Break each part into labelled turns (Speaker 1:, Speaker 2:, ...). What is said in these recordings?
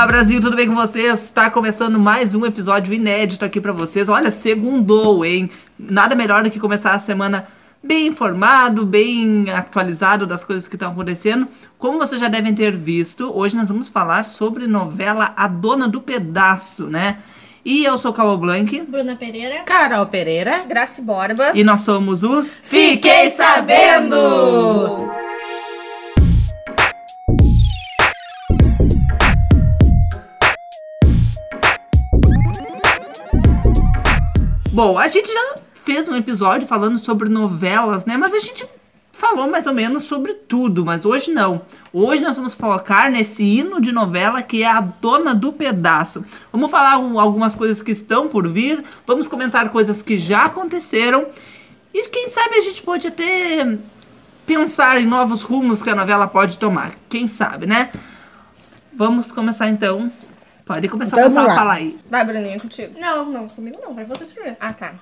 Speaker 1: Olá, Brasil, tudo bem com vocês? Está começando mais um episódio inédito aqui para vocês. Olha, segundou, hein? Nada melhor do que começar a semana bem informado, bem atualizado das coisas que estão acontecendo. Como vocês já devem ter visto, hoje nós vamos falar sobre novela A Dona do Pedaço, né? E eu sou Cabo Blanc.
Speaker 2: Bruna Pereira.
Speaker 3: Carol Pereira.
Speaker 4: Grace Borba.
Speaker 1: E nós somos o
Speaker 3: Fiquei Sabendo!
Speaker 1: Bom, a gente já fez um episódio falando sobre novelas, né? Mas a gente falou mais ou menos sobre tudo, mas hoje não. Hoje nós vamos focar nesse hino de novela que é a Dona do Pedaço. Vamos falar algumas coisas que estão por vir, vamos comentar coisas que já aconteceram e quem sabe a gente pode até pensar em novos rumos que a novela pode tomar. Quem sabe, né? Vamos começar então. Pode começar
Speaker 3: Vamos
Speaker 1: a falar aí.
Speaker 4: Vai, Bruninha, contigo.
Speaker 2: Não, não, comigo não, vai vocês primeiro.
Speaker 4: Ah, tá.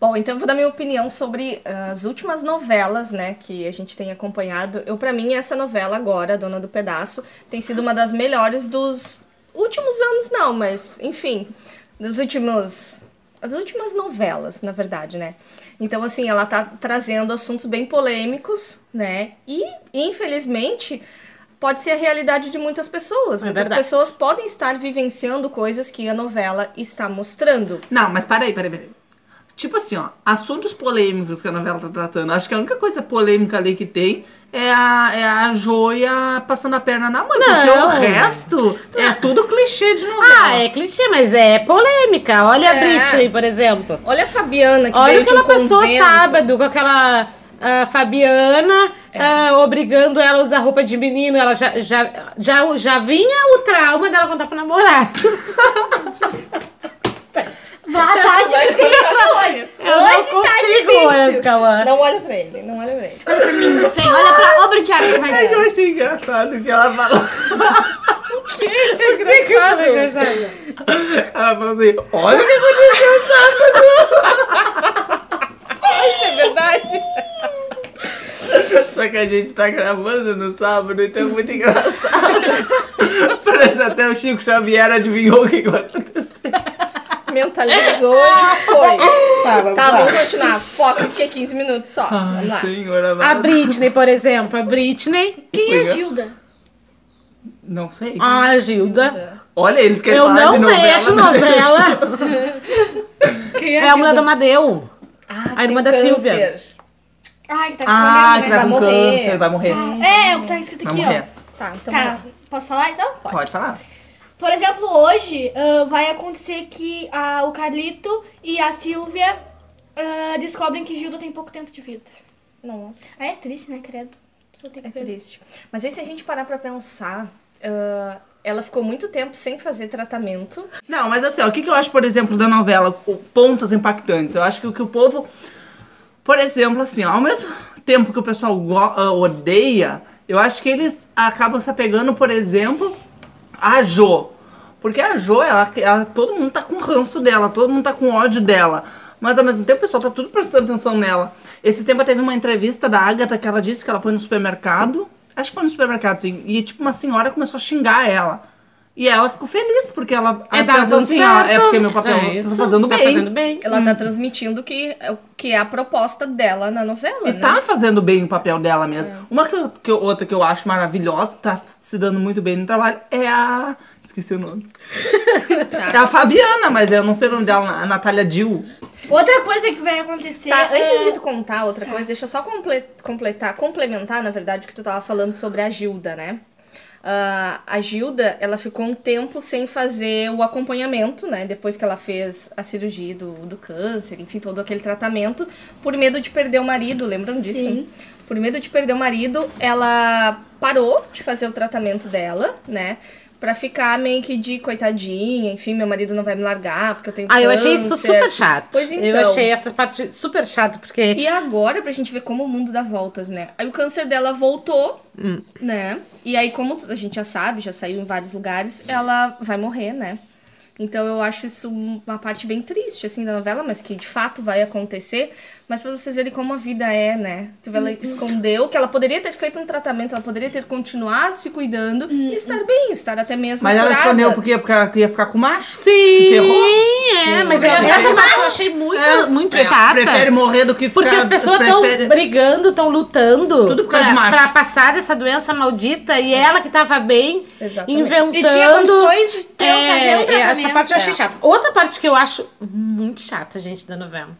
Speaker 4: Bom, então eu vou dar minha opinião sobre ah, as últimas novelas, né, que a gente tem acompanhado. Eu, para mim, essa novela agora, Dona do Pedaço, tem sido uma das melhores dos últimos anos, não, mas, enfim, dos últimos. Das últimas novelas, na verdade, né? Então, assim, ela tá trazendo assuntos bem polêmicos, né? E, infelizmente, pode ser a realidade de muitas pessoas.
Speaker 3: É
Speaker 4: muitas
Speaker 3: verdade.
Speaker 4: pessoas podem estar vivenciando coisas que a novela está mostrando.
Speaker 1: Não, mas peraí, peraí, peraí. Tipo assim, ó, assuntos polêmicos que a novela tá tratando. Acho que a única coisa polêmica ali que tem é a, é a joia passando a perna na mãe. Porque
Speaker 3: Não.
Speaker 1: o resto é tudo clichê de novela.
Speaker 3: Ah, é clichê, mas é polêmica. Olha a
Speaker 4: É.
Speaker 3: Britney, por exemplo.
Speaker 4: Olha a Fabiana que
Speaker 3: Olha
Speaker 4: veio
Speaker 3: aquela
Speaker 4: um
Speaker 3: pessoa
Speaker 4: convento.
Speaker 3: sábado com aquela ah, Fabiana ah, obrigando ela a usar roupa de menino. Ela já, já, já, já vinha o trauma dela contar pro namorado.
Speaker 2: Ah, tá difícil hoje.
Speaker 3: Eu
Speaker 2: hoje
Speaker 3: não
Speaker 2: tá
Speaker 3: olhar
Speaker 2: difícil.
Speaker 3: Cauã.
Speaker 4: Não olha pra ele, não olha pra ele.
Speaker 2: Olha pra mim, Fê, olha pra obra de arte que
Speaker 1: Ai, eu achei engraçado que ela falou.
Speaker 4: Que engraçado.
Speaker 1: Ela falou assim: olha o que aconteceu
Speaker 4: Isso é verdade.
Speaker 1: Só que a gente tá gravando no sábado, então é muito engraçado. Parece até o Chico Xavier adivinhou o que vai acontecer.
Speaker 4: Mentalizou e foi.
Speaker 3: Tá, vamos
Speaker 4: Tá,
Speaker 3: lá.
Speaker 4: vamos continuar. Foca, porque é 15 minutos só. Vamos lá.
Speaker 1: senhora
Speaker 3: A. Britney, por exemplo. A Britney.
Speaker 2: Quem é a Gilda?
Speaker 1: Não sei.
Speaker 3: A Gilda.
Speaker 1: Olha, eles querem
Speaker 3: Eu
Speaker 1: falar
Speaker 3: não
Speaker 1: de novela.
Speaker 3: vejo
Speaker 1: né?
Speaker 3: novela.
Speaker 2: Quem
Speaker 3: É a mulher do Amadeu.
Speaker 4: Ah,
Speaker 3: A irmã da
Speaker 4: câncer.
Speaker 3: Silvia.
Speaker 2: Ai, que tá
Speaker 1: Ah, que
Speaker 2: escondendo,
Speaker 1: tá
Speaker 2: né?
Speaker 1: com
Speaker 4: Vai morrer.
Speaker 1: câncer, vai morrer.
Speaker 2: É, é o que tá escrito
Speaker 1: Vai
Speaker 2: aqui,
Speaker 1: morrer.
Speaker 4: Tá, então
Speaker 2: ó. Tá,
Speaker 4: vamos lá.
Speaker 2: posso falar então?
Speaker 1: Pode falar.
Speaker 2: Por exemplo, hoje ah, vai acontecer que ah, o Carlito e a Silvia ah, descobrem que Gilda tem pouco tempo de vida.
Speaker 4: Nossa.
Speaker 2: É triste, né, credo? A pessoa tem que
Speaker 4: É
Speaker 2: ver.
Speaker 4: triste. Mas aí se a gente parar pra pensar, ah, ela ficou muito tempo sem fazer tratamento.
Speaker 1: Não, mas assim, ó, o que, que eu acho, por exemplo, da novela? O- Pontos impactantes. Eu acho que o que o povo. Por exemplo, assim, ao mesmo tempo que o pessoal ah, odeia, eu acho que eles acabam se apegando, por exemplo, a Jo. Porque a Jo, ela, ela- todo mundo tá com ranço dela, todo mundo tá com ódio dela. Mas ao mesmo tempo o pessoal tá tudo prestando atenção nela. Esse tempo teve uma entrevista da Agatha que ela disse que ela foi no supermercado. Acho que foi no supermercado, sim. E tipo, uma senhora começou a xingar ela. E ela ficou feliz, porque ela
Speaker 3: É
Speaker 1: pensou assim,
Speaker 3: certo.
Speaker 1: é porque meu papel
Speaker 3: É
Speaker 1: tá
Speaker 3: isso,
Speaker 1: fazendo
Speaker 3: tá
Speaker 1: bem.
Speaker 3: fazendo bem.
Speaker 4: Ela tá transmitindo que, é o- que é a proposta dela na novela,
Speaker 1: E
Speaker 4: né?
Speaker 1: tá fazendo bem o papel dela mesmo. Uma que, que outra que eu acho maravilhosa, tá se dando muito bem no trabalho, é a. Esqueci o nome. É a Fabiana, mas eu não sei o nome dela, a Natália Dill.
Speaker 2: Outra coisa que vai acontecer.
Speaker 4: Tá,
Speaker 2: é-
Speaker 4: antes de tu contar outra coisa, deixa eu só comple- completar, complementar, na verdade, o que tu tava falando sobre a Gilda, né? Ah, a Gilda, ela ficou um tempo sem fazer o acompanhamento, né? Depois que ela fez a cirurgia do, do câncer, enfim, todo aquele tratamento, por medo de perder o marido, lembram disso?
Speaker 2: Sim.
Speaker 4: Por medo de perder o marido, ela parou de fazer o tratamento dela, né? Pra ficar meio que de coitadinha, enfim, meu marido não vai me largar porque eu tenho
Speaker 3: Ah, eu achei isso super chato.
Speaker 4: Pois então.
Speaker 3: Eu achei essa parte super chata, porque.
Speaker 4: E agora, pra gente ver como o mundo dá voltas, né? Aí o câncer dela voltou, né? E aí, como a gente já sabe, já saiu em vários lugares, ela vai morrer, né? Então eu acho isso uma parte bem triste, assim, da novela, mas que de fato vai acontecer, Mas pra vocês verem como a vida é, né? Tipo, ela escondeu que ela poderia ter feito um tratamento, ela poderia ter continuado se cuidando e estar bem, estar até mesmo
Speaker 1: Mas ela
Speaker 4: curada.
Speaker 1: escondeu por quê? Porque ela queria ficar com o macho? Se
Speaker 3: Sim,
Speaker 1: ferrou?
Speaker 3: é, mas
Speaker 1: Sim.
Speaker 3: eu- essa
Speaker 1: Prefere-
Speaker 3: parte eu achei muito,
Speaker 1: É,
Speaker 3: muito
Speaker 1: é,
Speaker 3: chata.
Speaker 1: Prefere morrer do que ficar...
Speaker 3: Porque as pessoas estão
Speaker 1: prefere-
Speaker 3: brigando, estão lutando
Speaker 1: Tudo por causa
Speaker 3: pra,
Speaker 1: de macho.
Speaker 3: pra passar dessa doença maldita e ela que tava bem,
Speaker 4: Exatamente.
Speaker 3: inventando.
Speaker 2: E tinha condições de ter,
Speaker 3: É,
Speaker 2: um
Speaker 3: é,
Speaker 2: tratamento.
Speaker 3: essa parte eu achei
Speaker 4: É.
Speaker 3: chata. Outra parte que eu acho muito chata, gente, da novela.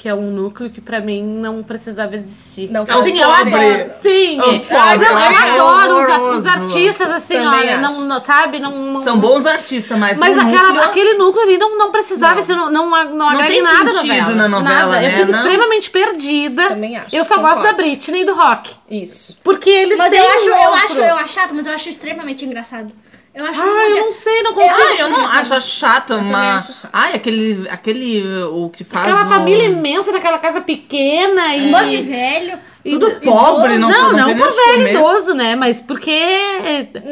Speaker 3: Que é um núcleo que pra mim não precisava existir.
Speaker 4: Não
Speaker 1: É
Speaker 3: assim, eu adoro. Sim,
Speaker 1: É os pobres,
Speaker 3: não, eu adoro os,
Speaker 1: horroroso.
Speaker 3: os artistas, assim,
Speaker 4: Também
Speaker 3: olha, não, não- sabe? Não, não-
Speaker 1: São bons artistas, mas
Speaker 3: Mas
Speaker 1: o
Speaker 3: aquela,
Speaker 1: núcleo-
Speaker 3: aquele núcleo ali não, não precisava, isso não, não, não, agrega
Speaker 1: tem
Speaker 3: em nada novela.
Speaker 1: na novela,
Speaker 3: Nada.
Speaker 1: né?
Speaker 3: Eu fico
Speaker 1: Não?
Speaker 3: extremamente perdida.
Speaker 4: Também acho,
Speaker 3: Eu só
Speaker 4: concordo.
Speaker 3: gosto da Britney e do rock.
Speaker 4: Isso.
Speaker 3: Porque eles
Speaker 2: Mas
Speaker 3: têm
Speaker 2: eu acho,
Speaker 3: um
Speaker 2: eu
Speaker 3: outro.
Speaker 2: acho, eu acho chato, mas eu acho extremamente engraçado. Eu acho
Speaker 3: Ah,
Speaker 2: muito-
Speaker 3: eu não sei, não consigo.
Speaker 1: Ah, eu não acho, chato, mas...
Speaker 4: acho chato.
Speaker 1: Ai, aquele, aquele, o que faz
Speaker 3: Aquela
Speaker 1: o-
Speaker 3: família imensa daquela casa pequena e...
Speaker 2: Um de velho.
Speaker 3: e-
Speaker 1: Tudo
Speaker 3: e-
Speaker 1: pobre,
Speaker 3: idoso.
Speaker 1: não-
Speaker 3: Não,
Speaker 1: não
Speaker 3: não, por velho
Speaker 1: comer.
Speaker 3: idoso, né? Mas porque...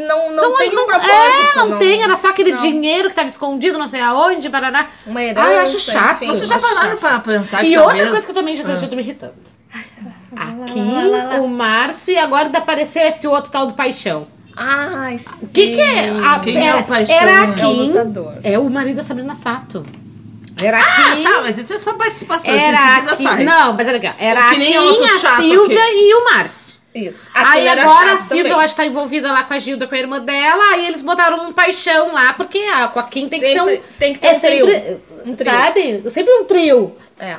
Speaker 4: Não, não, tem
Speaker 3: mas
Speaker 4: um propósito.
Speaker 3: É, não, tem, era só aquele dinheiro que tava escondido, não sei aonde, parará.
Speaker 4: Uma herança,
Speaker 3: Ai, acho chato.
Speaker 4: enfim.
Speaker 1: Vocês já pararam
Speaker 3: chato.
Speaker 1: pra pensar
Speaker 3: E outra
Speaker 1: talvez...
Speaker 3: coisa que eu também já tô,
Speaker 1: Ah.
Speaker 3: já tô me irritando. Aqui,
Speaker 2: lá, lá, lá.
Speaker 3: o Márcio, e agora apareceu esse outro tal do Paixão.
Speaker 4: Ai, sim.
Speaker 3: O que que é? A-
Speaker 1: Quem é
Speaker 3: era,
Speaker 1: o Paixão?
Speaker 3: Era
Speaker 1: É
Speaker 3: a
Speaker 1: o
Speaker 3: Kim.
Speaker 4: lutador.
Speaker 3: É o marido da Sabrina Sato. Era a Kim.
Speaker 1: Tá, mas isso é só participação,
Speaker 3: era
Speaker 1: isso em
Speaker 3: a
Speaker 1: seguida
Speaker 3: Kim. Não, mas é legal. Era a
Speaker 1: nem
Speaker 3: Kim, a Silvia
Speaker 1: que-
Speaker 3: e o Márcio.
Speaker 4: Isso.
Speaker 3: Aí
Speaker 4: Aquele era
Speaker 3: agora a Silvia,
Speaker 4: também.
Speaker 3: eu acho que tá envolvida lá com a Gilda, com a irmã dela, aí eles botaram um paixão lá, porque ah, com a Kim tem que ser um.
Speaker 4: Sempre- tem que ter
Speaker 3: é
Speaker 4: um trio.
Speaker 3: sempre,
Speaker 4: Um trio.
Speaker 3: Sabe? Sempre um trio.
Speaker 4: É.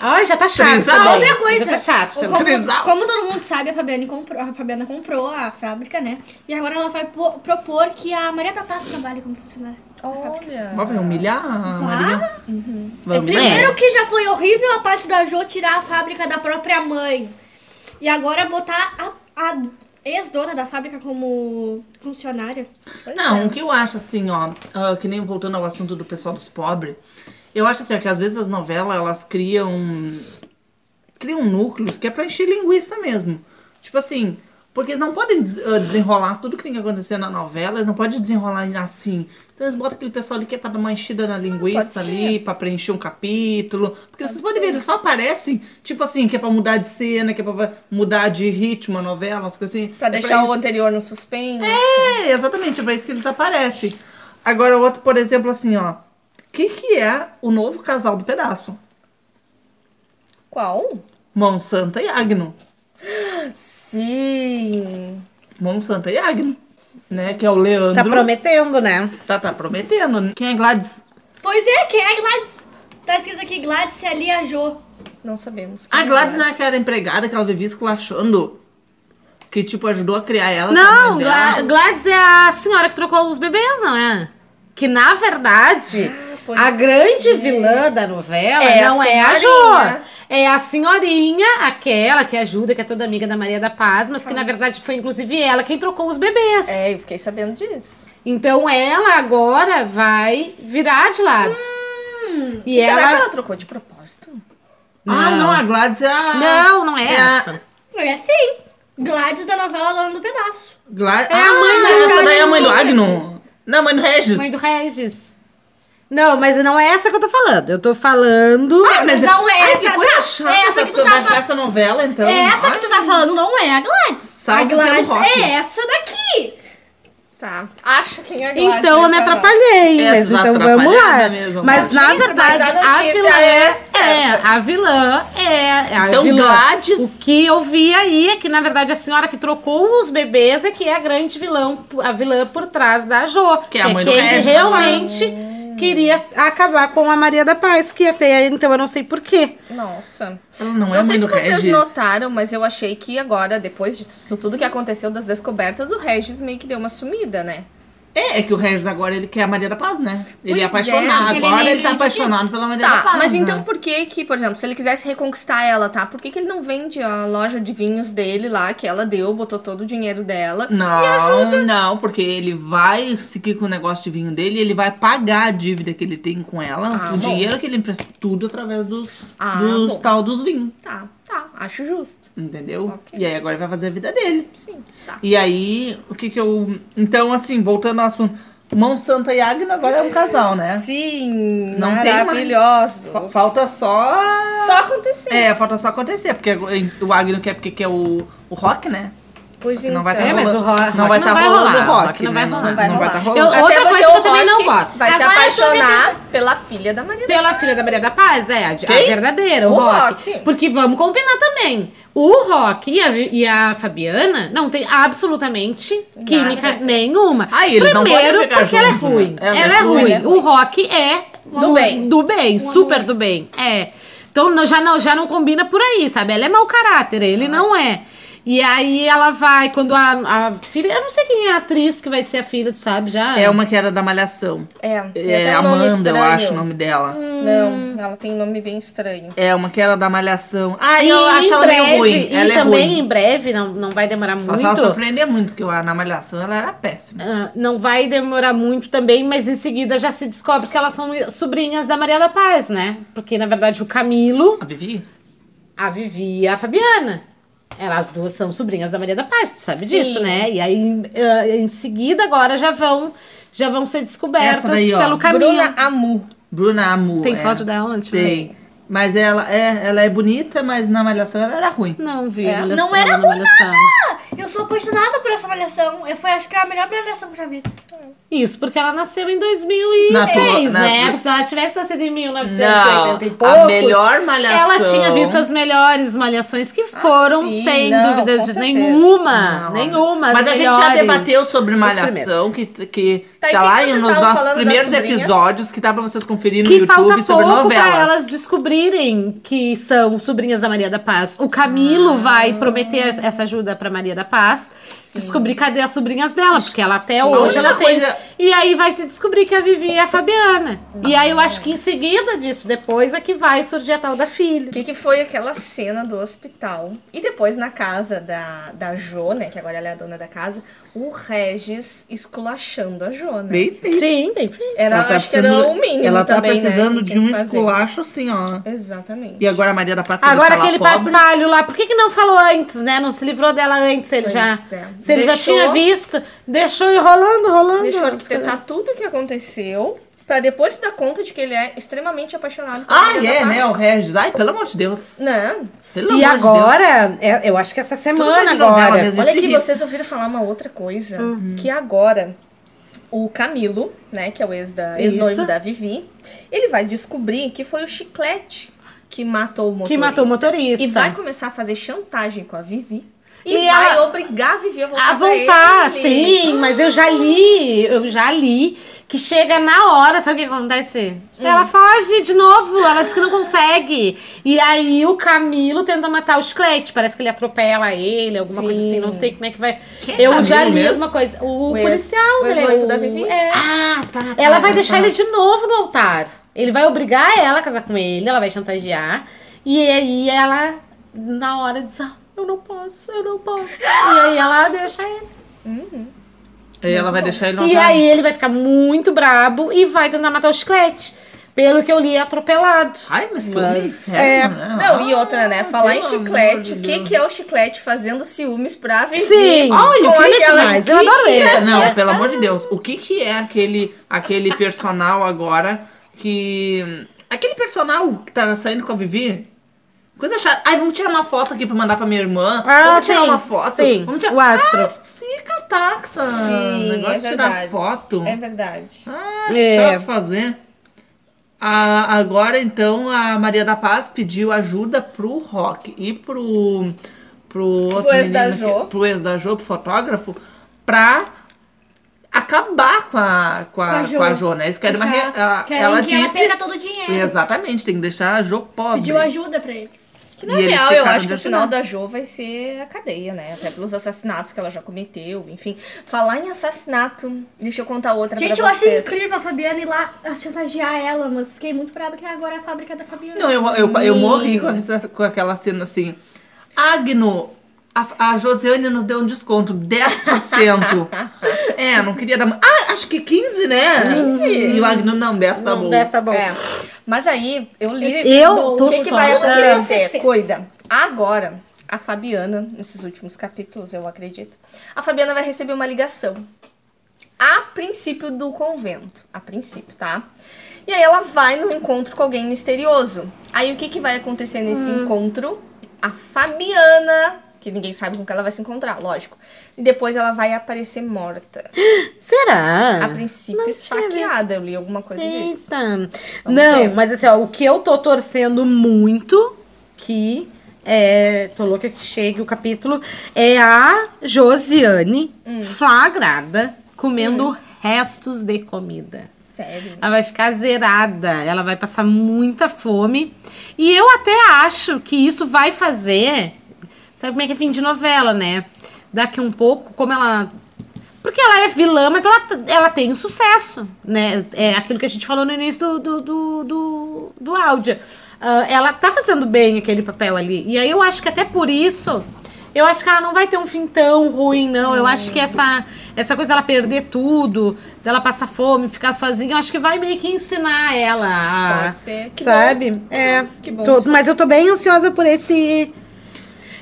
Speaker 3: Ai, já tá chato.
Speaker 1: Trisal.
Speaker 3: também.
Speaker 2: Outra coisa,
Speaker 3: Já tá chato também.
Speaker 2: como,
Speaker 1: Trisal.
Speaker 2: como todo mundo sabe, a Fabiana comprou, a Fabiana comprou a fábrica, né? E agora ela vai po- propor que a Maria da Paz trabalhe como funcionária.
Speaker 4: Olha.
Speaker 1: Mas vai humilhar a Maria?
Speaker 3: Uhum.
Speaker 1: Vai
Speaker 3: É,
Speaker 1: humilhar?
Speaker 2: Primeiro que já foi horrível a parte da Jo tirar a fábrica da própria mãe. E agora botar a, a ex-dona da fábrica como funcionária.
Speaker 1: Não, o que eu acho assim, ó, ah, que nem voltando ao assunto do pessoal dos pobres, eu acho assim, ó, que às vezes as novelas, elas criam criam núcleos que é pra encher linguiça mesmo. Tipo assim, porque eles não podem ah, desenrolar tudo que tem que acontecer na novela, eles não podem desenrolar assim. Então eles botam aquele pessoal ali que é pra dar uma enchida na linguiça
Speaker 4: Pode
Speaker 1: ali, pra preencher um capítulo. Porque vocês podem ver, eles só aparecem, tipo assim, que é pra mudar de cena, que é pra mudar de ritmo a novela, umas coisas assim.
Speaker 4: Pra
Speaker 1: É
Speaker 4: deixar o
Speaker 1: isso.
Speaker 4: anterior no suspense.
Speaker 1: É, exatamente, é pra isso que eles aparecem. Agora, outro, por exemplo, assim, ó. O que, que é o novo casal do pedaço?
Speaker 4: Qual?
Speaker 1: Monsanto e Agno.
Speaker 4: Sim.
Speaker 1: Monsanto e Agno. Né? Que é o Leandro.
Speaker 3: Tá prometendo, né?
Speaker 1: Tá, tá prometendo. Quem é Gladys?
Speaker 2: Pois é, quem é Gladys? Tá escrito aqui Gladys e ali a Jo.
Speaker 4: Não sabemos.
Speaker 1: A
Speaker 4: é
Speaker 1: Gladys não é aquela empregada que ela vivia esculachando. Que, tipo, ajudou a criar ela.
Speaker 3: Não, Gla-. Gladys é a senhora que trocou os bebês, não é? Que na verdade,
Speaker 4: pois
Speaker 3: a grande vilã da novela
Speaker 4: É a
Speaker 3: não é a. Jo. É a senhorinha, aquela que ajuda, que é toda amiga da Maria da Paz, mas que na verdade foi inclusive ela quem trocou os bebês.
Speaker 4: É, eu fiquei sabendo disso.
Speaker 3: Então ela agora vai virar de lado. e
Speaker 4: Será
Speaker 3: ela.
Speaker 4: que ela trocou de propósito?
Speaker 1: Ah,
Speaker 3: Não.
Speaker 1: não, a Gladys é a.
Speaker 3: Não, não é,
Speaker 1: É a-
Speaker 3: essa.
Speaker 2: É sim. Gladys da novela Dona do Pedaço.
Speaker 3: É a
Speaker 1: ah,
Speaker 3: mãe da
Speaker 1: essa daí é a mãe do. Agno. Não, mãe do Regis.
Speaker 3: Mãe do Regis. Não, mas não é essa que eu tô falando. Eu tô falando.
Speaker 1: Ah, mas
Speaker 2: Não é
Speaker 1: Ai,
Speaker 2: essa,
Speaker 1: que coisa
Speaker 2: tá?
Speaker 1: chata
Speaker 2: É essa
Speaker 1: essa,
Speaker 2: que tu tá fa-
Speaker 1: essa novela, então.
Speaker 2: é essa
Speaker 1: Ai,
Speaker 2: que tu tá falando, não é a Gladys.
Speaker 1: Salve
Speaker 2: a Gladys é essa daqui.
Speaker 4: Tá. Acha quem é a Gladys.
Speaker 3: Então eu me
Speaker 4: Carol?
Speaker 3: atrapalhei,
Speaker 1: É,
Speaker 3: mas então vamos lá.
Speaker 1: mesmo,
Speaker 3: mas
Speaker 1: mas-
Speaker 3: na verdade,
Speaker 4: mas a
Speaker 3: a, vilã
Speaker 4: é
Speaker 3: é, a vilã é a
Speaker 1: Então,
Speaker 3: vilã.
Speaker 1: Gladys-
Speaker 3: O que eu vi aí é que na verdade a senhora que trocou os bebês é que é a grande vilão, a vilã por trás da Jo,
Speaker 1: Que é a mãe do
Speaker 3: quem realmente queria acabar com a Maria da Paz, que até então eu não sei porquê.
Speaker 4: Nossa.
Speaker 1: Ela não é
Speaker 4: Não sei se vocês
Speaker 1: Regis.
Speaker 4: notaram, mas eu achei que agora, depois de tu- tudo que aconteceu das descobertas, o Regis meio que deu uma sumida, né?
Speaker 1: É, é que o Regis agora ele quer a Maria da Paz, né? Ele é
Speaker 4: Pois é,
Speaker 1: apaixonado.
Speaker 2: ele
Speaker 1: agora
Speaker 2: nem
Speaker 1: ele tá apaixonado pela Maria da
Speaker 4: Tá,
Speaker 1: Paz.
Speaker 4: mas
Speaker 1: né?
Speaker 4: então por que que, por exemplo, se ele quisesse reconquistar ela, tá? Por que que ele não vende a loja de vinhos dele lá, que ela deu, botou todo o dinheiro dela?
Speaker 1: Não, não, porque ele vai seguir com o negócio de vinho dele e ele vai pagar a dívida que ele tem com ela,
Speaker 4: Ah,
Speaker 1: o
Speaker 4: bom.
Speaker 1: dinheiro que ele emprestou, tudo através dos,
Speaker 4: Ah,
Speaker 1: dos
Speaker 4: bom.
Speaker 1: tal dos vinhos.
Speaker 4: Tá, tá, acho justo.
Speaker 1: Entendeu?
Speaker 4: Ok.
Speaker 1: E aí agora vai fazer a vida dele.
Speaker 4: Sim, tá.
Speaker 1: E aí, o que que eu. Então, assim, voltando ao assunto. Monsanta e Agno agora é um casal, né?
Speaker 4: Sim,
Speaker 1: Não tem mais.
Speaker 4: maravilhosos.
Speaker 1: Fa- Falta só.
Speaker 4: Só acontecer.
Speaker 1: É, falta só acontecer, porque o Agno quer porque quer o, o rock, né?
Speaker 4: Pois
Speaker 1: que não vai
Speaker 4: então.
Speaker 1: tá
Speaker 3: É, mas o
Speaker 1: rolando-
Speaker 3: rock
Speaker 1: não vai
Speaker 3: não
Speaker 1: tá rolando
Speaker 3: rolar,
Speaker 1: o rock,
Speaker 3: rock não
Speaker 1: né?
Speaker 3: vai rolar.
Speaker 1: Não vai,
Speaker 4: Não vai
Speaker 1: tá
Speaker 4: rolar.
Speaker 1: rolando.
Speaker 3: Eu- outra coisa que eu também não gosto.
Speaker 4: Vai se
Speaker 2: Agora, sobre
Speaker 4: apaixonar pela filha da Maria
Speaker 3: Pela filha da Maria da Paz, é, a, a verdadeira, o,
Speaker 4: O
Speaker 3: rock.
Speaker 4: Rock.
Speaker 3: Porque vamos combinar também. O Rock e a, e a Fabiana não tem absolutamente química nenhuma.
Speaker 1: Ah,
Speaker 3: Primeiro, porque ela é
Speaker 1: juntos,
Speaker 3: ruim.
Speaker 1: né? Ela
Speaker 3: Ela,
Speaker 1: é
Speaker 3: é
Speaker 1: ruim,
Speaker 3: ruim.
Speaker 1: é
Speaker 3: O Rock é
Speaker 4: Do bem.
Speaker 3: Do bem, super do bem. É. Então já, não, já não combina por aí, sabe? Ela é mau caráter, ele não é. E aí ela vai, quando a, a filha. Eu não sei quem é a atriz que vai ser a filha, tu sabe já?
Speaker 1: É uma que era da Malhação.
Speaker 4: É,
Speaker 1: É
Speaker 4: até um
Speaker 1: Amanda, eu acho o nome dela.
Speaker 4: Não, ela tem um nome bem estranho.
Speaker 1: É uma que era da Malhação. Ah,
Speaker 3: E
Speaker 1: eu acho ela
Speaker 3: breve,
Speaker 1: meio ruim.
Speaker 3: E
Speaker 1: Ela é
Speaker 3: também
Speaker 1: ruim.
Speaker 3: em breve, não, não vai demorar
Speaker 1: Só se ela
Speaker 3: muito.
Speaker 1: surpreender muito, porque a- na Malhação ela era péssima.
Speaker 3: Ah, não vai demorar muito também, mas em seguida já se descobre que elas são sobrinhas da Maria da Paz, né? Porque na verdade o Camilo,
Speaker 1: A Vivi?
Speaker 3: a Vivi e a Fabiana. Elas duas são sobrinhas da Maria da Paz, tu sabe
Speaker 4: Sim.
Speaker 3: disso, né? E aí ah, em seguida agora já vão já vão ser descobertas
Speaker 1: daí, ó.
Speaker 3: pelo Camilo.
Speaker 4: Bruna Amu.
Speaker 1: Bruna Amu.
Speaker 3: Tem
Speaker 1: é.
Speaker 3: foto dela? Deixa ver.
Speaker 1: Tem. Mas ela é, ela é bonita, mas na Malhação ela era ruim.
Speaker 3: Não vi.
Speaker 4: É.
Speaker 3: Malhação,
Speaker 2: Não era
Speaker 3: na Malhação.
Speaker 2: Eu sou apaixonada por essa malhação. Eu foi, acho que é a melhor malhação que eu já vi.
Speaker 3: Isso, porque ela nasceu em 2006,
Speaker 1: Na-
Speaker 3: né?
Speaker 1: na-
Speaker 3: Porque se ela tivesse nascido em 1980 e
Speaker 1: Não,
Speaker 3: poucos...
Speaker 1: a melhor malhação.
Speaker 3: Ela tinha visto as melhores malhações que foram,
Speaker 4: sim,
Speaker 3: sem
Speaker 4: não,
Speaker 3: dúvidas de nenhuma.
Speaker 1: Não,
Speaker 3: nenhuma. as
Speaker 1: Mas a gente já debateu sobre Malhação, que, que
Speaker 4: Tá,
Speaker 1: tá,
Speaker 4: e
Speaker 1: lá nos nossos primeiros episódios, que dá pra vocês conferir no
Speaker 3: Que
Speaker 1: YouTube
Speaker 3: falta
Speaker 1: sobre
Speaker 3: pouco pra
Speaker 1: novelas.
Speaker 3: elas descobrirem que são sobrinhas da Maria da Paz. O Camilo vai prometer essa ajuda pra Maria da Paz. Descobrir cadê as sobrinhas dela, porque ela até
Speaker 1: Sim.
Speaker 3: hoje ela tem.
Speaker 1: coisa-
Speaker 3: E aí vai se descobrir que a Vivi é a Fabiana. E aí eu acho que em seguida disso, depois é que vai surgir a tal da filha.
Speaker 4: O que, que foi aquela cena do hospital? E depois na casa da, da Jo, né? Que agora ela é a dona da casa, o Regis esculachando a Jo, né?
Speaker 1: Bem feito.
Speaker 3: Sim, bem feito.
Speaker 4: Era,
Speaker 1: Ela tá
Speaker 4: acho que era
Speaker 1: precisando-
Speaker 4: o mínimo
Speaker 1: Ela tá
Speaker 4: também, né,
Speaker 1: precisando
Speaker 4: que
Speaker 1: de um
Speaker 4: fazer.
Speaker 1: esculacho assim, ó.
Speaker 4: Exatamente.
Speaker 1: E agora a Maria da Paz quer
Speaker 3: Agora aquele paspalho lá, por que, que não falou antes, né? Não se livrou dela antes, se ele
Speaker 4: Pois
Speaker 3: já.
Speaker 4: é.
Speaker 3: Se ele já
Speaker 4: Deixou-
Speaker 3: tinha visto, deixou ir rolando, rolando.
Speaker 4: Deixou despertar tudo o que aconteceu, pra depois se dar conta de que ele é extremamente apaixonado por
Speaker 1: Ah, é, né? O Regis. Ai, pelo amor de Deus.
Speaker 4: Não.
Speaker 1: Pelo
Speaker 3: E
Speaker 1: amor de
Speaker 3: agora, é, eu acho que essa semana agora.
Speaker 1: mesmo.
Speaker 4: Olha que vocês ouviram falar uma outra coisa.
Speaker 3: Uhum.
Speaker 4: Que agora o Camilo, né, que é o ex da- ex-noivo da Vivi, ele vai descobrir que foi o chiclete que matou o motorista.
Speaker 3: Que matou o motorista.
Speaker 4: E vai começar a fazer chantagem com a Vivi. E,
Speaker 3: E
Speaker 4: vai
Speaker 3: ela-
Speaker 4: obrigar a Vivi a voltar
Speaker 3: A voltar, sim, mas eu já li, eu já li que chega na hora, sabe o que acontece?
Speaker 4: Hum.
Speaker 3: Ela foge de novo, ela diz que não consegue. E aí o Camilo tenta matar o chiclete, parece que ele atropela ele, alguma coisa assim, não sei como é que vai. Eu já
Speaker 1: Camilo
Speaker 3: li
Speaker 1: mesmo?
Speaker 3: alguma coisa. O,
Speaker 4: O ex-
Speaker 3: policial,
Speaker 4: o
Speaker 3: né? o-
Speaker 4: da Vivi?
Speaker 3: É.
Speaker 1: Ah, tá. tá,
Speaker 3: Ela vai
Speaker 1: tá,
Speaker 3: deixar
Speaker 1: tá.
Speaker 3: ele de novo no altar. Ele vai obrigar ela a casar com ele, ela vai chantagear. E aí ela, na hora, diz: eu não posso, eu não posso. E aí ela deixa ele.
Speaker 1: Aí ela vai deixar ele no
Speaker 3: E aí ele vai ficar muito brabo e vai tentar matar o chiclete. Pelo que eu li, é atropelado.
Speaker 1: Ai, mas que
Speaker 3: Mas, é.
Speaker 1: né?
Speaker 4: Não, e outra, né? Falar em chiclete,
Speaker 1: de
Speaker 4: o que, que é o chiclete fazendo ciúmes pra Vivi?
Speaker 3: Sim.
Speaker 1: Ai, o que
Speaker 3: ele é demais. Eu adoro
Speaker 1: que
Speaker 3: ele.
Speaker 1: é? Não,
Speaker 3: É.
Speaker 1: pelo amor de Deus. O que que é aquele, aquele personal agora que... Aquele personal que tá saindo com a Vivi? Coisa chata. Ai, vamos tirar uma foto aqui pra mandar pra minha irmã.
Speaker 3: Ah,
Speaker 1: vamos tirar
Speaker 3: sim,
Speaker 1: uma foto.
Speaker 3: sim,
Speaker 1: Vamos tirar...
Speaker 3: o astro.
Speaker 1: Ah, fica taxa.
Speaker 4: Sim,
Speaker 1: Negócio
Speaker 4: é
Speaker 1: de tirar foto.
Speaker 4: É verdade.
Speaker 1: Ah,
Speaker 3: É.
Speaker 1: chato fazer. Ah, agora, então, a Maria da Paz pediu ajuda pro Rock e pro, pro outro
Speaker 4: ex da
Speaker 1: menino
Speaker 4: Jo.
Speaker 1: que- pro ex da Jo, pro fotógrafo, pra acabar com a, com a,
Speaker 2: Com a Jo.
Speaker 1: com a Jo, né? Eles querem uma re- a-
Speaker 2: Querem
Speaker 1: ela
Speaker 2: que ela
Speaker 1: disse...
Speaker 2: perca todo o dinheiro.
Speaker 1: Exatamente, tem que deixar a Jo pobre.
Speaker 2: Pediu ajuda pra eles.
Speaker 4: Que na
Speaker 1: E
Speaker 4: real, eu acho que o final da Jo vai ser a cadeia, né? Até pelos assassinatos que ela já cometeu, enfim. Falar em assassinato, deixa eu contar outra
Speaker 2: Gente,
Speaker 4: pra
Speaker 2: eu achei
Speaker 4: vocês.
Speaker 2: incrível a Fabiana ir lá a chantagear ela, mas fiquei muito brava que agora é a fábrica da Fabiana.
Speaker 1: Não, eu, eu, eu morri com, essa- com aquela cena assim. Agno, a, a Josiane nos deu um desconto, 10%. é, não queria dar. Ah, acho que 15, né?
Speaker 4: 15.
Speaker 1: E o Agno, não, 10 tá
Speaker 3: Não,
Speaker 1: bom.
Speaker 3: dessa tá bom.
Speaker 4: É. Mas aí, eu li.
Speaker 3: Eu
Speaker 4: o
Speaker 3: tô
Speaker 4: que, que
Speaker 3: só-
Speaker 4: vai
Speaker 3: Ah.
Speaker 4: acontecer? Cuida. Agora, a Fabiana, nesses últimos capítulos, eu acredito, a Fabiana vai receber uma ligação. a princípio do convento. A princípio, tá? E aí ela vai no encontro com alguém misterioso. Aí o que, que vai acontecer nesse encontro? A Fabiana, que ninguém sabe com que ela vai se encontrar, lógico. E depois ela vai aparecer morta.
Speaker 3: Será?
Speaker 4: A princípio esfaqueada. Eu li alguma coisa disso.
Speaker 3: Eita. Não,
Speaker 4: ver.
Speaker 3: mas assim, ó, o que eu tô torcendo muito que é, tô louca que chegue o capítulo é a Josiane
Speaker 4: Hum.
Speaker 3: flagrada comendo restos de comida.
Speaker 4: Sério.
Speaker 3: Ela vai ficar zerada, ela vai passar muita fome. E eu até acho que isso vai fazer. Sabe como é que é fim de novela, né? Daqui um pouco, como ela. Porque ela é vilã, mas ela, ela tem um sucesso, né? É aquilo que a gente falou no início do, do, do, do, do áudio. Ah, ela tá fazendo bem aquele papel ali. E aí eu acho que até por isso. Eu acho que ela não vai ter um fim tão ruim, não. Eu acho que essa, essa coisa dela perder tudo, dela passar fome, ficar sozinha, eu acho que vai meio que ensinar ela a.
Speaker 4: Pode ser. Que
Speaker 3: sabe? É.
Speaker 4: Que bom
Speaker 3: tô- mas eu tô bem ansiosa por esse.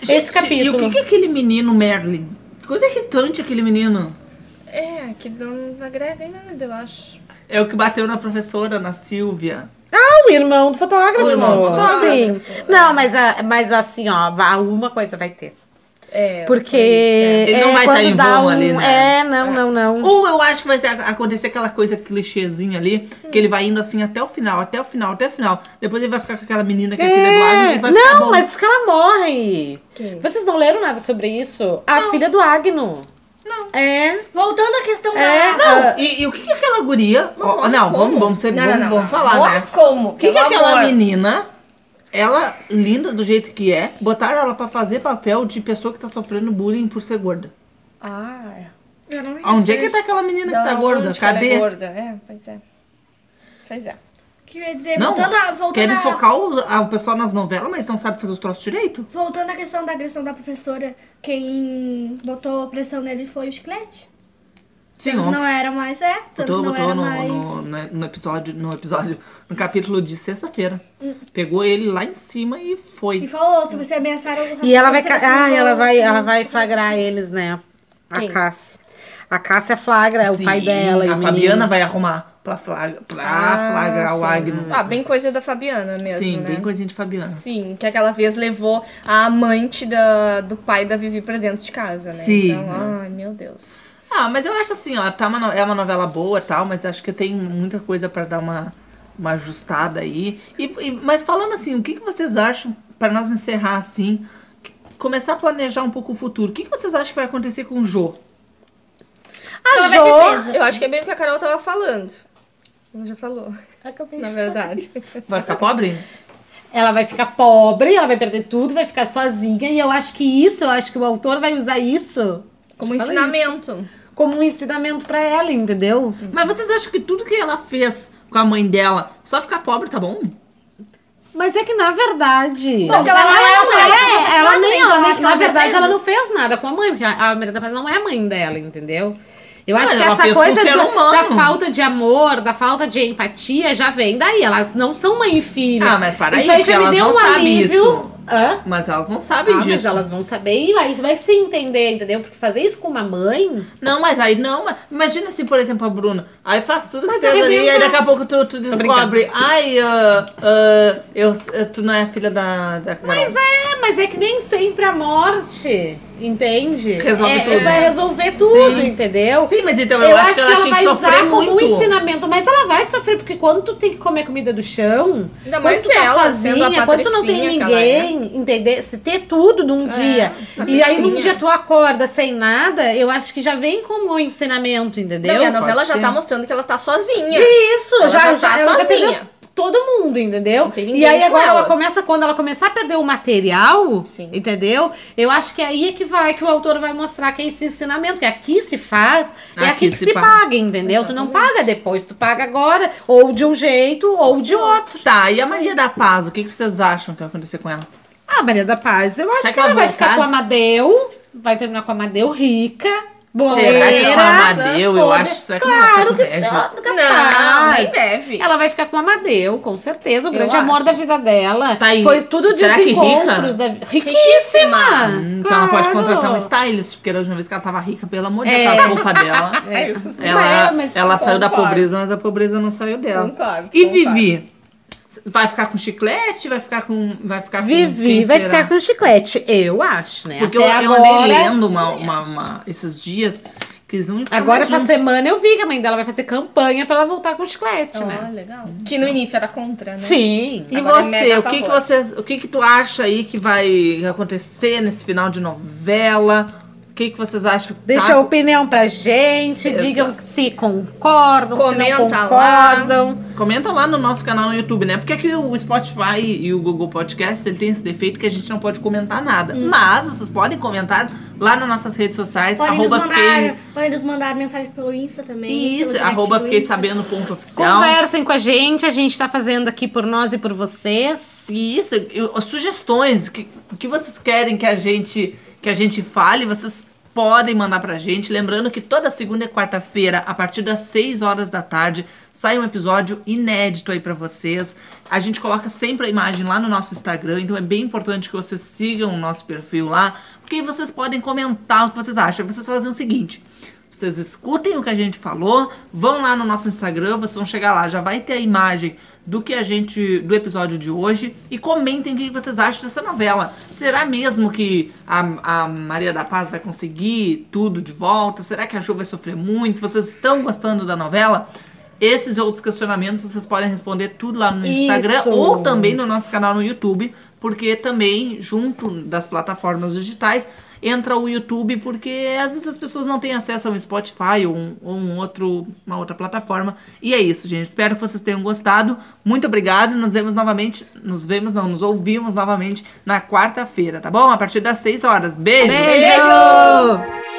Speaker 1: Gente,
Speaker 3: esse capítulo.
Speaker 1: E o que, que é aquele menino Merlin? Que Coisa irritante aquele menino.
Speaker 4: É, que não agrega em nada, eu acho.
Speaker 1: É o que bateu na professora, na Silvia.
Speaker 3: Ah, o irmão do fotógrafo.
Speaker 1: O irmão do fotógrafo.
Speaker 3: Sim. Não, mas, a- mas assim, ó, vá- uma coisa vai ter.
Speaker 4: É,
Speaker 3: Porque.
Speaker 4: é.
Speaker 1: Ele não vai
Speaker 3: quando
Speaker 1: tá em vão
Speaker 3: um-
Speaker 1: ali, né?
Speaker 3: É, não, não, não.
Speaker 1: Ou eu acho que vai acontecer aquela coisa clichêzinha ali, que ele vai indo assim até o final, até o final, até o final. Depois ele vai ficar com aquela menina que é, filha do Agno e vai ficar
Speaker 3: não,
Speaker 1: bom.
Speaker 3: mas diz que ela morre.
Speaker 4: Quem?
Speaker 3: Vocês não leram nada sobre isso? A filha do Agno.
Speaker 1: Não.
Speaker 3: É.
Speaker 2: Voltando à questão
Speaker 3: É.
Speaker 2: da.
Speaker 1: Não, e, e o que que aquela guria...
Speaker 4: Não, morre
Speaker 1: não, vamos, vamos, ser,
Speaker 4: Não,
Speaker 1: vamos,
Speaker 4: não, não,
Speaker 1: vamos
Speaker 4: não.
Speaker 1: falar, né?
Speaker 4: como?
Speaker 1: O que, que
Speaker 4: Pelo
Speaker 1: aquela menina, ela, linda do jeito que é, botaram ela pra fazer papel de pessoa que tá sofrendo bullying por ser gorda.
Speaker 4: Ah,
Speaker 2: Eu não
Speaker 1: Onde é que tá aquela menina que tá
Speaker 4: Da
Speaker 1: gorda?
Speaker 4: ela
Speaker 1: Cadê?
Speaker 4: É gorda? É, pois é. Pois é.
Speaker 2: Queria dizer,
Speaker 1: Não,
Speaker 2: voltando a. Voltando
Speaker 1: querem
Speaker 2: a-
Speaker 1: socar o, a- o pessoal nas novelas, mas não sabe fazer os troços direito?
Speaker 2: Voltando à questão da agressão da professora, quem botou pressão nele foi o Chiclete.
Speaker 1: Sim, ontem.
Speaker 2: Não era mais, é. Tanto
Speaker 1: Botou,
Speaker 2: não
Speaker 1: botou
Speaker 2: era
Speaker 1: no,
Speaker 2: mais.
Speaker 1: no, no episódio, no episódio, no capítulo de sexta-feira. Pegou ele lá em cima e
Speaker 2: E
Speaker 1: foi.
Speaker 2: falou, se você ameaçar o
Speaker 3: E ela vai, ah, ela vai, ela vai flagrar eles, né? A
Speaker 4: Quem?
Speaker 3: Cássia. A Cássia flagra o
Speaker 1: Sim,
Speaker 3: pai dela e
Speaker 1: A
Speaker 3: o
Speaker 1: Fabiana
Speaker 3: menino.
Speaker 1: vai arrumar pra, flagra, pra
Speaker 3: Ah,
Speaker 1: flagrar o
Speaker 3: sim.
Speaker 1: Agno.
Speaker 4: Ah, bem coisa da Fabiana mesmo,
Speaker 1: Sim,
Speaker 4: né?
Speaker 1: bem coisinha de Fabiana.
Speaker 4: Sim, que aquela vez levou a amante da, do pai da Vivi pra dentro de casa, né?
Speaker 1: Sim.
Speaker 4: Então, ai, meu Deus.
Speaker 1: Ah, mas eu acho assim, ó, tá uma, é uma novela boa e tal, mas acho que tem muita coisa pra dar uma, uma ajustada aí. E, e- mas falando assim, o que, que vocês acham, pra nós encerrar assim, começar a planejar um pouco o futuro, o que, que vocês acham que vai acontecer com o Jô?
Speaker 3: A Jo...
Speaker 2: presa.
Speaker 4: Eu acho que é bem o que a Carol tava falando. Ela já falou,
Speaker 3: Acabei de
Speaker 4: na verdade.
Speaker 3: isso.
Speaker 1: Vai ficar pobre?
Speaker 3: Ela vai ficar pobre, ela vai perder tudo, vai ficar sozinha. E eu acho que isso, eu acho que o autor vai usar isso
Speaker 4: Como
Speaker 3: Fala
Speaker 4: ensinamento.
Speaker 3: Como um ensinamento pra ela, entendeu?
Speaker 1: Mas vocês acham que tudo que ela fez com a mãe dela, só ficar pobre tá bom?
Speaker 3: Mas é que na verdade.
Speaker 4: Bom, ela não é a mãe,
Speaker 3: é,
Speaker 2: ela
Speaker 3: ela
Speaker 2: nem-
Speaker 3: nem,
Speaker 2: ela
Speaker 3: ela,
Speaker 2: que
Speaker 3: na
Speaker 2: ela
Speaker 3: verdade, ela não fez nada com a mãe, porque a a Miranda Paz não é a mãe dela, entendeu? Eu acho
Speaker 1: Mas
Speaker 3: que
Speaker 1: ela
Speaker 3: essa coisa do- da falta de amor, da falta de empatia, já vem daí. Elas não são mãe e filha.
Speaker 1: Ah, mas para
Speaker 3: Isso aí já me deu
Speaker 1: não
Speaker 3: um alívio.
Speaker 1: isso.
Speaker 3: Hã?
Speaker 1: Mas elas não sabem
Speaker 3: Ah,
Speaker 1: disso.
Speaker 3: mas elas vão saber e aí vai se entender, entendeu? Porque fazer isso com uma mãe.
Speaker 1: Não, mas aí não, mas imagina assim, por exemplo, a Bruna. Aí faz tudo que
Speaker 3: Mas
Speaker 1: fez ali, e daqui a pouco tu, tu descobre. Ai, ah, ah, eu, tu não é filha da, da Carol.
Speaker 3: Mas é, mas é que nem sempre a morte, entende?
Speaker 1: Resolve
Speaker 3: É,
Speaker 1: tudo.
Speaker 3: Vai resolver tudo,
Speaker 1: Sim.
Speaker 3: entendeu?
Speaker 1: Sim, mas então eu, acho que ela, tinha
Speaker 3: vai
Speaker 1: que sofrer
Speaker 3: usar como um
Speaker 1: muito.
Speaker 3: ensinamento, mas ela vai sofrer, porque quando tu tem que comer comida do chão,
Speaker 4: Ainda
Speaker 3: quando
Speaker 4: mais
Speaker 3: tu tá
Speaker 4: ela,
Speaker 3: sozinha, quando tu não tem
Speaker 4: patricinha é.
Speaker 3: entender? Se ter tudo num dia, e aí num dia tu acorda sem nada, eu acho que já vem como um ensinamento, entendeu?
Speaker 4: Não, a novela
Speaker 1: Pode
Speaker 4: já
Speaker 1: ser.
Speaker 4: tá mostrando que ela tá sozinha.
Speaker 3: Isso,
Speaker 4: Ela
Speaker 3: já,
Speaker 4: já
Speaker 3: já,
Speaker 4: tá
Speaker 3: ela já
Speaker 4: sozinha.
Speaker 3: perdeu todo mundo, entendeu? E aí agora ela.
Speaker 4: ela.
Speaker 3: começa, quando ela começar a perder o material,
Speaker 4: Sim.
Speaker 3: entendeu? Eu acho que é aí é que vai, que o autor vai mostrar que é esse ensinamento, que aqui se faz, é
Speaker 1: Aqui
Speaker 3: aqui que
Speaker 1: se
Speaker 3: se,
Speaker 1: paga.
Speaker 3: paga, entendeu? Tu não paga depois, tu paga agora, ou de um jeito, ou de outro.
Speaker 1: Tá, e a Maria da Paz, o que, que vocês acham que vai acontecer com ela?
Speaker 3: Ah, Maria da Paz, eu acho
Speaker 1: Será
Speaker 3: que,
Speaker 1: ela
Speaker 3: ela vai ficar com a Amadeu, vai terminar com a Amadeu rica,
Speaker 1: Será que é com a
Speaker 3: Boleira.
Speaker 1: Amadeu? Eu acho. Será que
Speaker 3: Claro que
Speaker 1: Regis?
Speaker 3: sim.
Speaker 4: Não, nem deve.
Speaker 3: Ela vai ficar com o Amadeu, com certeza. O
Speaker 4: Eu
Speaker 3: grande amor
Speaker 4: acho.
Speaker 3: da vida dela.
Speaker 1: Tá aí.
Speaker 3: Foi tudo
Speaker 1: Será que
Speaker 3: desencontros
Speaker 1: rica?
Speaker 3: da Riquíssima!
Speaker 1: Hum, Então ela pode
Speaker 3: Claro.
Speaker 1: contratar um stylist, porque da última vez que ela tava rica, pelo amor de
Speaker 3: É.
Speaker 1: Deus, as roupas dela.
Speaker 4: É isso.
Speaker 1: Ela,
Speaker 3: É,
Speaker 1: ela saiu da pobreza, mas a pobreza não saiu dela.
Speaker 4: Concordo,
Speaker 1: E
Speaker 4: concordo.
Speaker 1: Vivi? Vai ficar com chiclete? Vai ficar com. Vai ficar com.
Speaker 3: Vivi
Speaker 1: quem
Speaker 3: vai
Speaker 1: será?
Speaker 3: ficar com chiclete, eu acho, né?
Speaker 1: Porque
Speaker 3: Até
Speaker 1: eu, eu
Speaker 3: agora,
Speaker 1: andei lendo uma, uma, uma- esses dias que eles não
Speaker 3: Agora, essa
Speaker 1: juntos.
Speaker 3: semana, eu vi que a mãe dela vai fazer campanha pra ela voltar com chiclete,
Speaker 4: Ah,
Speaker 3: né?
Speaker 4: legal. Que no início era contra, né?
Speaker 3: Sim.
Speaker 1: E
Speaker 4: Agora é
Speaker 1: você,
Speaker 4: mega
Speaker 1: o que, que você, o que que tu acha aí que vai acontecer nesse final de novela? O que que vocês acham? que
Speaker 3: Deixa
Speaker 1: tá-
Speaker 3: a opinião pra gente, digam se concordam, se não
Speaker 4: Comenta lá.
Speaker 3: concordam.
Speaker 1: Comenta lá no nosso canal no YouTube, né? Porque aqui o Spotify e o Google Podcast, ele tem esse defeito que a gente não pode comentar nada.
Speaker 3: Hum.
Speaker 1: Mas vocês podem comentar lá nas nossas redes sociais,
Speaker 2: Podem nos,
Speaker 1: arroba
Speaker 2: mandar,
Speaker 1: fiquei...
Speaker 2: podem nos mandar mensagem pelo Insta também.
Speaker 1: Isso, arroba
Speaker 2: do
Speaker 1: fiquei
Speaker 2: Insta.
Speaker 1: sabendo ponto oficial.
Speaker 3: Conversem com a gente, a gente tá fazendo aqui por nós e por vocês.
Speaker 1: E isso, eu- sugestões, o que, que vocês querem que a gente que a gente fale, vocês podem mandar pra gente. Lembrando que toda segunda e quarta-feira, a partir das 6 horas da tarde, sai um episódio inédito aí pra vocês. A gente coloca sempre a imagem lá no nosso Instagram, então é bem importante que vocês sigam o nosso perfil lá, porque aí vocês podem comentar o que vocês acham. Vocês fazem o seguinte: vocês escutem o que a gente falou, vão lá no nosso Instagram, vocês vão chegar lá, já vai ter a imagem do que a gente do episódio de hoje e comentem o que vocês acham dessa novela. Será mesmo que a, a Maria da Paz vai conseguir tudo de volta? Será que a Ju vai sofrer muito? Vocês estão gostando da novela? Esses e outros questionamentos vocês podem responder tudo lá no Instagram
Speaker 3: Isso.
Speaker 1: ou também no nosso canal no YouTube, porque também junto das plataformas digitais entra o YouTube, porque às vezes as pessoas não têm acesso ao Spotify ou, um, ou um outro, uma outra plataforma. E é isso, gente. Espero que vocês tenham gostado. Muito obrigado. Nos vemos novamente. Nos vemos, não, nos ouvimos novamente na quarta-feira, tá bom? A partir das 6 horas. Beijo!
Speaker 3: Beijo!